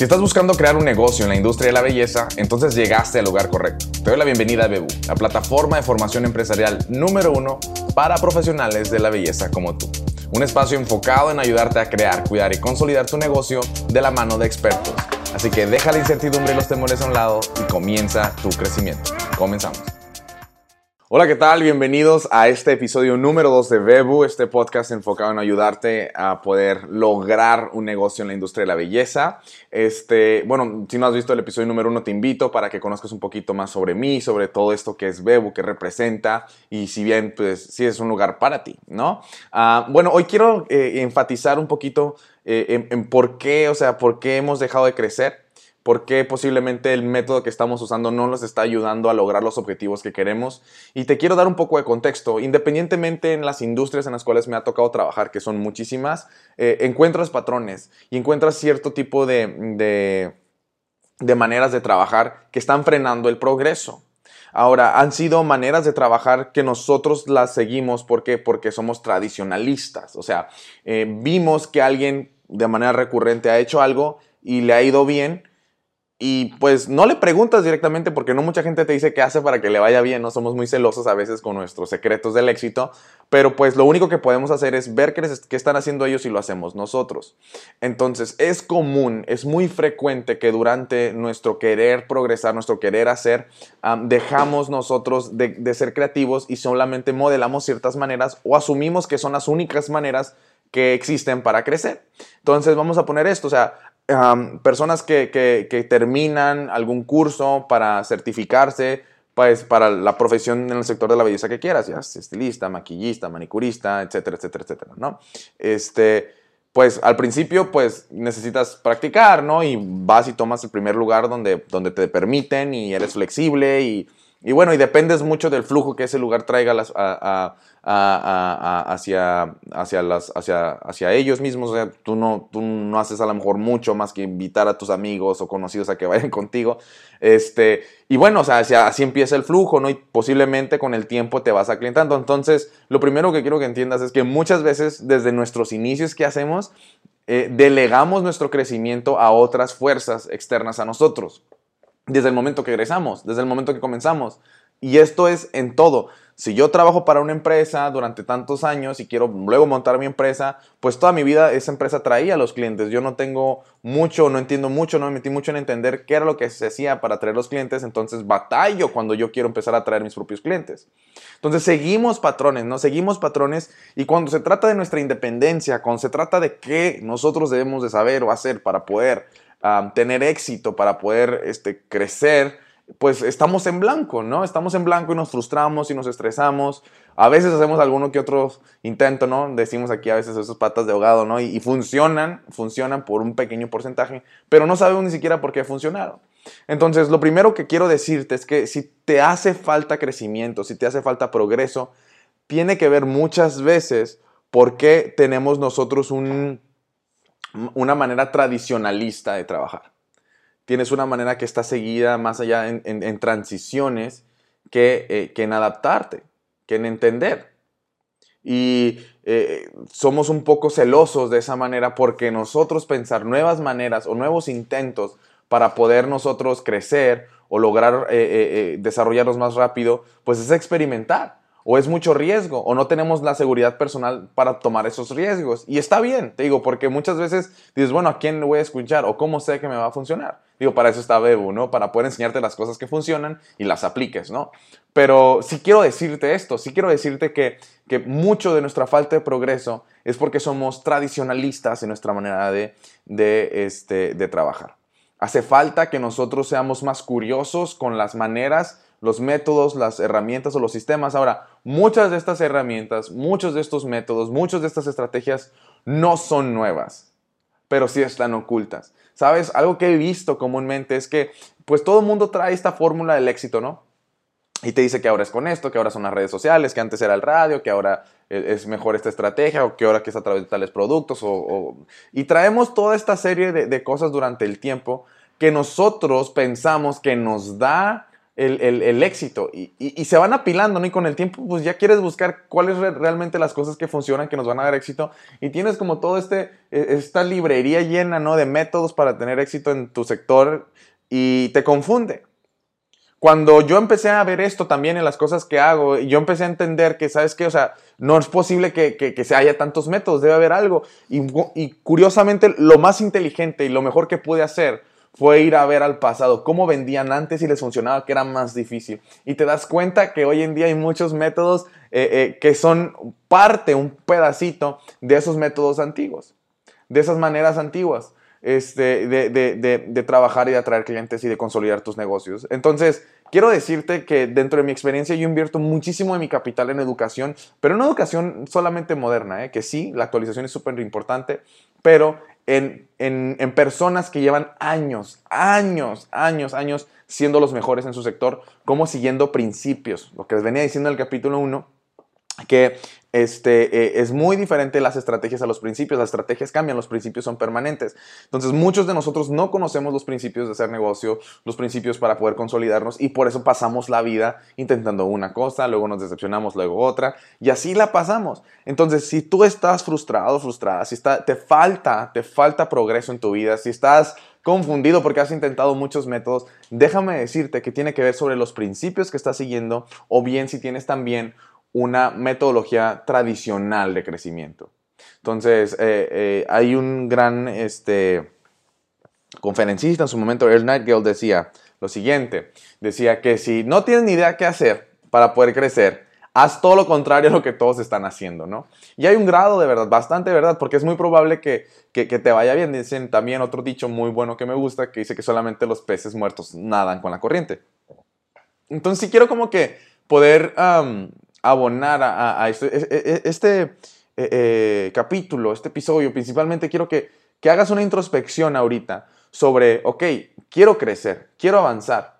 Si estás buscando crear un negocio en la industria de la belleza, entonces llegaste al lugar correcto. Te doy la bienvenida a Bebu, la plataforma de formación empresarial número uno para profesionales de la belleza como tú. Un espacio enfocado en ayudarte a crear, cuidar y consolidar tu negocio de la mano de expertos. Así que deja la incertidumbre y los temores a un lado y comienza tu crecimiento. Comenzamos. Hola, ¿qué tal? Bienvenidos a este episodio número 2 de Bebu, este podcast enfocado en ayudarte a poder lograr un negocio en la industria de la belleza. Este, bueno, si no has visto el episodio número 1, te invito para que conozcas un poquito más sobre mí, sobre todo esto que es Bebu, que representa y si bien, pues, si es un lugar para ti, ¿no? Ah, bueno, hoy quiero eh, enfatizar un poquito eh, en, en por qué, o sea, por qué hemos dejado de crecer por qué posiblemente el método que estamos usando no nos está ayudando a lograr los objetivos que queremos. Y te quiero dar un poco de contexto. Independientemente en las industrias en las cuales me ha tocado trabajar, que son muchísimas, eh, encuentras patrones y encuentras cierto tipo de, de maneras de trabajar que están frenando el progreso. Ahora, han sido maneras de trabajar que nosotros las seguimos ¿por porque somos tradicionalistas. O sea, eh, vimos que alguien de manera recurrente ha hecho algo y le ha ido bien, y pues no le preguntas directamente porque no mucha gente te dice qué hace para que le vaya bien, no somos muy celosos a veces con nuestros secretos del éxito, pero pues lo único que podemos hacer es ver qué, están haciendo ellos y lo hacemos nosotros. Entonces es común, es muy frecuente que durante nuestro querer progresar, nuestro querer hacer, dejamos nosotros de, de ser creativos y solamente modelamos ciertas maneras o asumimos que son las únicas maneras que existen para crecer. Entonces vamos a poner esto, o sea, personas que, terminan algún curso para certificarse, pues para la profesión en el sector de la belleza que quieras, ya estilista, maquillista, manicurista, etcétera, etcétera, etcétera, ¿no? Este, pues al principio pues necesitas practicar, ¿no? Y vas y tomas el primer lugar donde, donde te permiten y eres flexible y y bueno, y dependes mucho del flujo que ese lugar traiga hacia, hacia, las, hacia, hacia ellos mismos. O sea, tú, no, tú no haces a lo mejor mucho más que invitar a tus amigos o conocidos a que vayan contigo. Este, y bueno, o sea, así, empieza el flujo, ¿no? Y posiblemente con el tiempo te vas aclientando. Entonces, lo primero que quiero que entiendas es que muchas veces desde nuestros inicios que hacemos, eh, delegamos nuestro crecimiento a otras fuerzas externas a nosotros desde el momento que egresamos, desde el momento que comenzamos. Y esto es en todo. Si yo trabajo para una empresa durante tantos años y quiero luego montar mi empresa, pues toda mi vida esa empresa traía a los clientes. Yo no tengo mucho, no entiendo mucho, no me metí mucho en entender qué era lo que se hacía para atraer los clientes, entonces batallo cuando yo quiero empezar a atraer mis propios clientes. Entonces seguimos patrones, ¿no? Seguimos patrones y cuando se trata de nuestra independencia, cuando se trata de qué nosotros debemos de saber o hacer para poder tener éxito, para poder este, crecer, pues estamos en blanco, ¿no? Estamos en blanco y nos frustramos y nos estresamos. A veces hacemos alguno que otro intento, ¿no? Decimos aquí a veces esos patas de ahogado, ¿no? Y, funcionan, funcionan por un pequeño porcentaje, pero no sabemos ni siquiera por qué funcionaron. Entonces, lo primero que quiero decirte es que si te hace falta crecimiento, si te hace falta progreso, tiene que ver muchas veces por qué tenemos nosotros un, una manera tradicionalista de trabajar. Tienes una manera que está seguida más allá en, transiciones eh, que, en adaptarte, que en entender. Y eh, somos un poco celosos de esa manera porque nosotros pensar nuevas maneras o nuevos intentos para poder nosotros crecer o lograr eh, desarrollarnos más rápido, pues es experimentar o es mucho riesgo, o no tenemos la seguridad personal para tomar esos riesgos. Y está bien, te digo, porque muchas veces dices, bueno, ¿a quién voy a escuchar? ¿O cómo sé que me va a funcionar? Digo, para eso está Bebu, ¿no? Para poder enseñarte las cosas que funcionan y las apliques, ¿no? Pero sí quiero decirte esto, sí quiero decirte que, que mucho de nuestra falta de progreso es porque somos tradicionalistas en nuestra manera de, de, este, de trabajar. Hace falta que nosotros seamos más curiosos con las maneras los métodos, las herramientas o los sistemas. Ahora, muchas de estas herramientas, muchos de estos métodos, muchas de estas estrategias no son nuevas, pero sí están ocultas. ¿Sabes? Algo que he visto comúnmente es que pues todo el mundo trae esta fórmula del éxito, ¿no? Y te dice que ahora es con esto, que ahora son las redes sociales, que antes era el radio, que ahora e, es mejor esta estrategia o que ahora que es a través de tales productos. O, Y traemos toda esta serie de cosas durante el tiempo que nosotros pensamos que nos da el, éxito y, se van apilando. Y con el tiempo, pues ya quieres buscar cuáles realmente las cosas que funcionan, que nos van a dar éxito y tienes como todo este, e, esta librería llena, ¿no? De métodos para tener éxito en tu sector y te confunde. Cuando yo empecé a ver esto también en las cosas que hago, yo empecé a entender que, ¿sabes qué? O sea, no es posible que, que, se haya tantos métodos, debe haber algo. Y, y curiosamente, lo más inteligente y lo mejor que pude hacer fue ir a ver al pasado, cómo vendían antes y les funcionaba, que era más difícil. Y te das cuenta que hoy en día hay muchos métodos eh, eh, que son parte, un pedacito de esos métodos antiguos, de esas maneras antiguas este, de, trabajar y de atraer clientes y de consolidar tus negocios. Entonces, quiero decirte que dentro de mi experiencia yo invierto muchísimo de mi capital en educación, pero no educación solamente moderna, ¿eh? que sí, la actualización es súper importante, pero en, en, en, personas que llevan años, años, años, años siendo los mejores en su sector, como siguiendo principios. Lo que les venía diciendo en el capítulo 1, que este, eh, es muy diferente las estrategias a los principios. Las estrategias cambian, los principios son permanentes. Entonces, muchos de nosotros no conocemos los principios de hacer negocio, los principios para poder consolidarnos y por eso pasamos la vida intentando una cosa, luego nos decepcionamos, luego otra y así la pasamos. Entonces, si tú estás frustrado, frustrada, si te falta, te falta progreso en tu vida, si estás confundido porque has intentado muchos métodos, déjame decirte que tiene que ver sobre los principios que estás siguiendo o bien si tienes también una metodología tradicional de crecimiento. Entonces, eh, eh, hay un gran este, conferencista en su momento, Earl Nightingale, decía lo siguiente, decía que si no tienes ni idea qué hacer para poder crecer, haz todo lo contrario a lo que todos están haciendo, ¿no? Y hay un grado de verdad, bastante verdad, porque es muy probable que, que, que, te vaya bien. Dicen también otro dicho muy bueno que me gusta, que dice que solamente los peces muertos nadan con la corriente. Entonces, si quiero como que poder abonar a, este, e, e, este eh, eh, capítulo, este episodio, principalmente quiero que, que hagas una introspección ahorita sobre, ok, quiero crecer, quiero avanzar,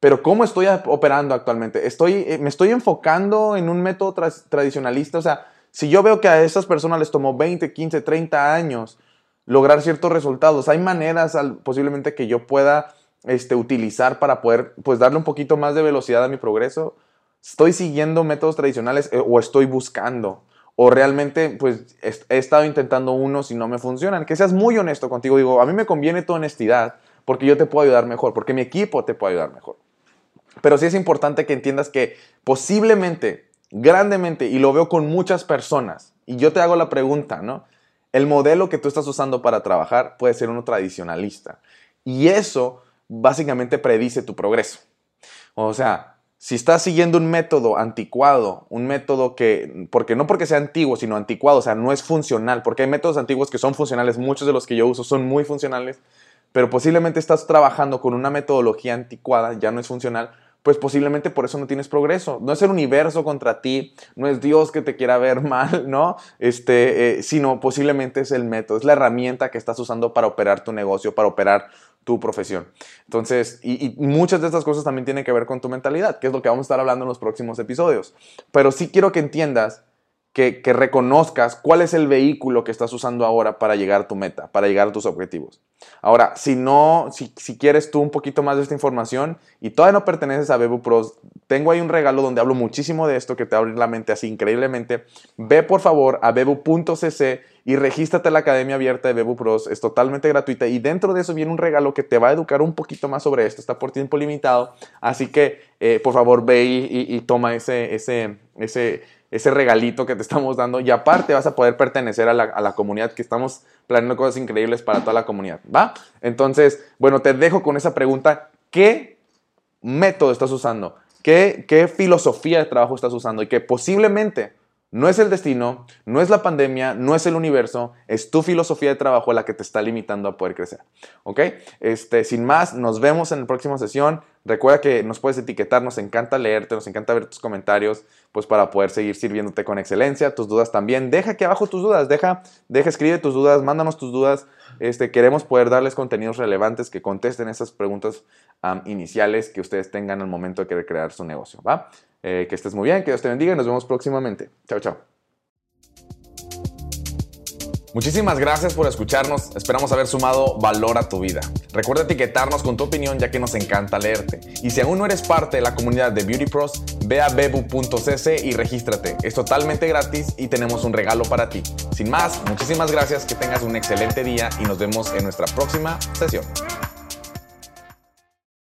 pero ¿cómo estoy operando actualmente? Estoy, eh, ¿Me estoy enfocando en un método tradicionalista? O sea, si yo veo que a esas personas les tomó 20, 15, 30 años lograr ciertos resultados, hay maneras posiblemente que yo pueda este, utilizar para poder pues, darle un poquito más de velocidad a mi progreso. ¿Estoy siguiendo métodos tradicionales eh, o estoy buscando? O realmente, pues, he estado intentando unos y no me funcionan. Que seas muy honesto contigo. Digo, a mí me conviene tu honestidad porque yo te puedo ayudar mejor, porque mi equipo te puede ayudar mejor. Pero sí es importante que entiendas que posiblemente, grandemente, y lo veo con muchas personas, y yo te hago la pregunta, ¿no? El modelo que tú estás usando para trabajar puede ser uno tradicionalista. Y eso básicamente predice tu progreso. O sea, si estás siguiendo un método anticuado, un método que, porque no porque sea antiguo, sino anticuado, o sea, no es funcional, porque hay métodos antiguos que son funcionales, muchos de los que yo uso son muy funcionales, pero posiblemente estás trabajando con una metodología anticuada, ya no es funcional, pues posiblemente por eso no tienes progreso. No es el universo contra ti, no es Dios que te quiera ver mal, ¿no? Este, eh, sino posiblemente es el método, es la herramienta que estás usando para operar tu negocio, para operar tu profesión. Entonces, y, muchas de estas cosas también tienen que ver con tu mentalidad, que es lo que vamos a estar hablando en los próximos episodios. Pero sí quiero que entiendas que, reconozcas cuál es el vehículo que estás usando ahora para llegar a tu meta, para llegar a tus objetivos. Ahora, si no, si, quieres tú un poquito más de esta información y todavía no perteneces a Bebu Pros, tengo ahí un regalo donde hablo muchísimo de esto que te abre la mente así increíblemente. Ve por favor a bebu.cc y regístrate a la Academia Abierta de Bebu Pros. Es totalmente gratuita y dentro de eso viene un regalo que te va a educar un poquito más sobre esto. Está por tiempo limitado. Así que, eh, por favor, ve y, toma ese, ese ese regalito que te estamos dando y aparte vas a poder pertenecer a la, comunidad que estamos planeando cosas increíbles para toda la comunidad, ¿va? Entonces, bueno, te dejo con esa pregunta, ¿qué método estás usando? ¿Qué, qué filosofía de trabajo estás usando? Y que posiblemente no es el destino, no es la pandemia, no es el universo, es tu filosofía de trabajo la que te está limitando a poder crecer. ¿Ok? Este, sin más, nos vemos en la próxima sesión. Recuerda que nos puedes etiquetar, nos encanta leerte, nos encanta ver tus comentarios, pues para poder seguir sirviéndote con excelencia, tus dudas también. Deja aquí abajo tus dudas, deja, deja, escribe tus dudas, mándanos tus dudas. Este, queremos poder darles contenidos relevantes que contesten esas preguntas iniciales que ustedes tengan al momento de querer crear su negocio. ¿va? Eh, que estés muy bien, que Dios te bendiga y nos vemos próximamente. Chao, chao. Muchísimas gracias por escucharnos, esperamos haber sumado valor a tu vida. Recuerda etiquetarnos con tu opinión ya que nos encanta leerte. Y si aún no eres parte de la comunidad de Beauty Pros, ve a bebu.cc y regístrate. Es totalmente gratis y tenemos un regalo para ti. Sin más, muchísimas gracias, que tengas un excelente día y nos vemos en nuestra próxima sesión.